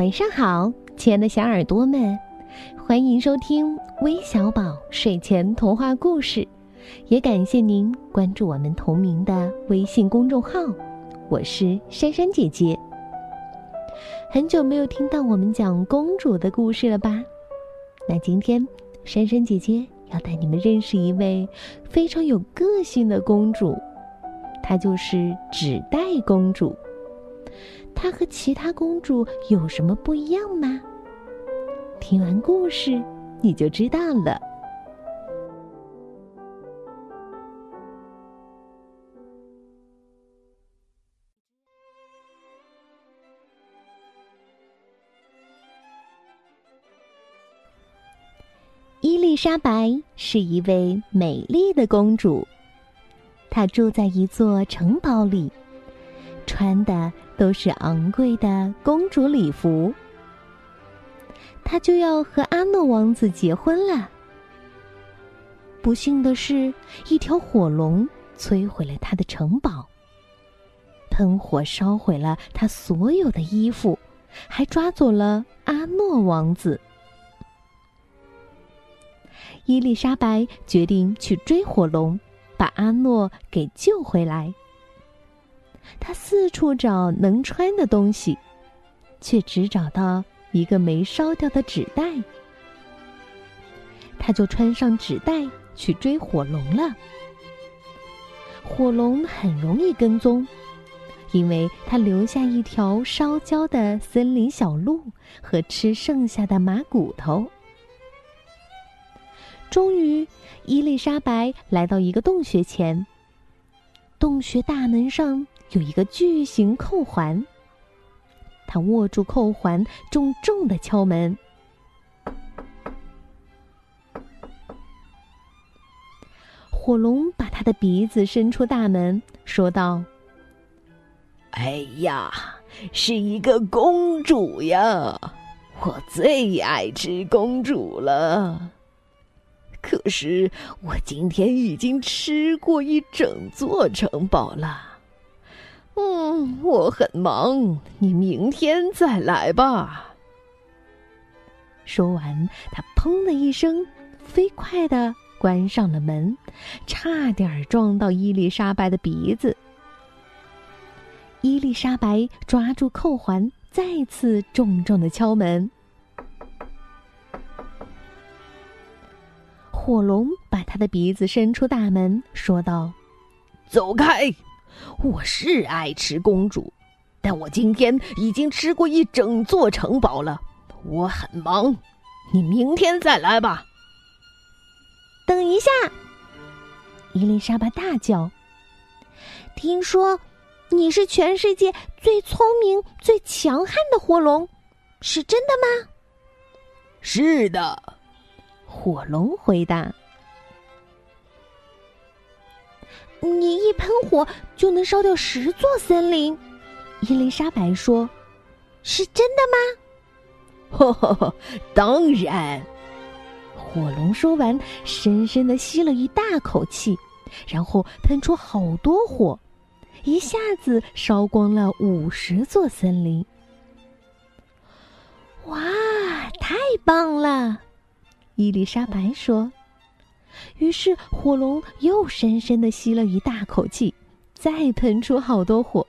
晚上好，亲爱的小耳朵们，欢迎收听微小宝睡前童话故事，也感谢您关注我们同名的微信公众号。我是珊珊姐姐。很久没有听到我们讲公主的故事了吧？那今天珊珊姐姐要带你们认识一位非常有个性的公主，她就是纸袋公主。她和其他公主有什么不一样吗？听完故事你就知道了。伊丽莎白是一位美丽的公主，她住在一座城堡里，穿的。都是昂贵的公主礼服，她就要和阿诺王子结婚了。不幸的是，一条火龙摧毁了他的城堡，喷火烧毁了他所有的衣服，还抓走了阿诺王子。伊丽莎白决定去追火龙，把阿诺给救回来。他四处找能穿的东西，却只找到一个没烧掉的纸袋。他就穿上纸袋去追火龙了。火龙很容易跟踪，因为他留下一条烧焦的森林小路和吃剩下的马骨头。终于，伊丽莎白来到一个洞穴前。洞穴大门上。有一个巨型扣环，他握住扣环，重重的敲门。火龙把他的鼻子伸出大门，说道：“哎呀，是一个公主呀！我最爱吃公主了。可是我今天已经吃过一整座城堡了。”嗯，我很忙，你明天再来吧。说完，他砰的一声，飞快的关上了门，差点撞到伊丽莎白的鼻子。伊丽莎白抓住扣环，再次重重的敲门。火龙把他的鼻子伸出大门，说道：“走开。”我是爱吃公主，但我今天已经吃过一整座城堡了。我很忙，你明天再来吧。等一下，伊丽莎白大叫：“听说你是全世界最聪明、最强悍的火龙，是真的吗？”“是的。”火龙回答。你一喷火就能烧掉十座森林，伊丽莎白说：“是真的吗？”“呵呵呵，当然。”火龙说完，深深的吸了一大口气，然后喷出好多火，一下子烧光了五十座森林。哇，太棒了！伊丽莎白说。于是，火龙又深深的吸了一大口气，再喷出好多火。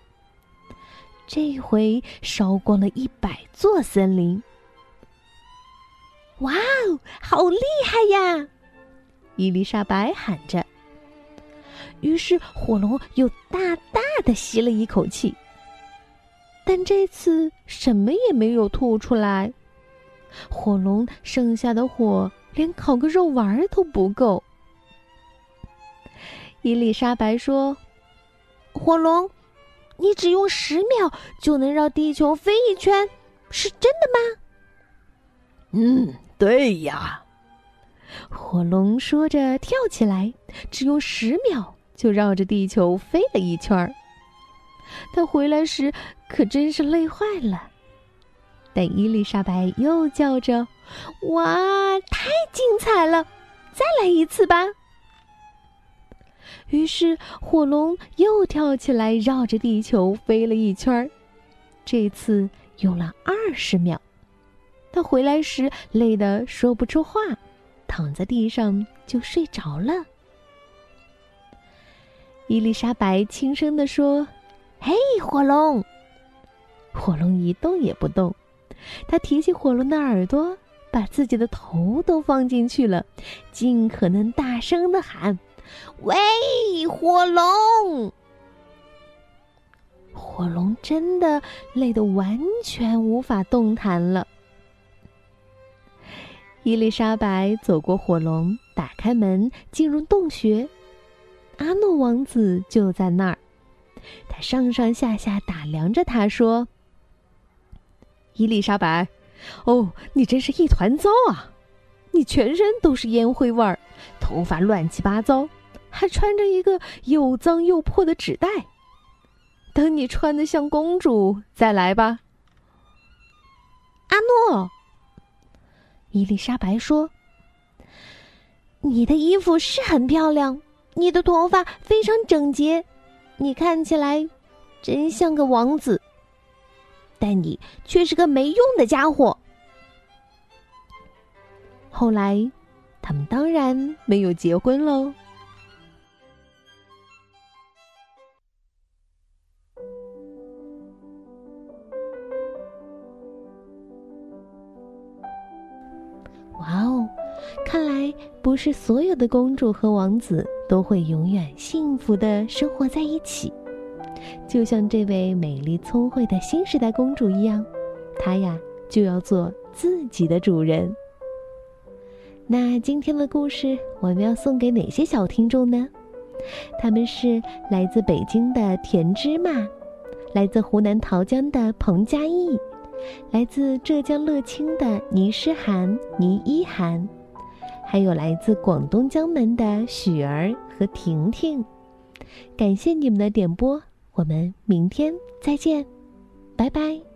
这回烧光了一百座森林。哇哦，好厉害呀！伊丽莎白喊着。于是，火龙又大大的吸了一口气，但这次什么也没有吐出来。火龙剩下的火。连烤个肉丸都不够。伊丽莎白说：“火龙，你只用十秒就能绕地球飞一圈，是真的吗？”“嗯，对呀。”火龙说着跳起来，只用十秒就绕着地球飞了一圈儿。他回来时可真是累坏了。但伊丽莎白又叫着：“哇，太精彩了！再来一次吧！”于是火龙又跳起来，绕着地球飞了一圈儿。这次用了二十秒。他回来时累得说不出话，躺在地上就睡着了。伊丽莎白轻声地说：“嘿，火龙！”火龙一动也不动。他提起火龙的耳朵，把自己的头都放进去了，尽可能大声的喊：“喂，火龙！”火龙真的累得完全无法动弹了。伊丽莎白走过火龙，打开门，进入洞穴。阿诺王子就在那儿，他上上下下打量着他，说：“伊丽莎白，哦，你真是一团糟啊！你全身都是烟灰味儿，头发乱七八糟，还穿着一个又脏又破的纸袋。等你穿的像公主再来吧。”阿诺。伊丽莎白说：“你的衣服是很漂亮，你的头发非常整洁，你看起来真像个王子。但你却是个没用的家伙。”后来，他们当然没有结婚喽。哇哦，看来不是所有的公主和王子都会永远幸福的生活在一起。就像这位美丽聪慧的新时代公主一样，她呀就要做自己的主人。那今天的故事我们要送给哪些小听众呢？他们是来自北京的田芝麻，来自湖南桃江的彭佳艺。来自浙江乐清的倪诗涵、倪一涵，还有来自广东江门的许儿和婷婷，感谢你们的点播，我们明天再见，拜拜。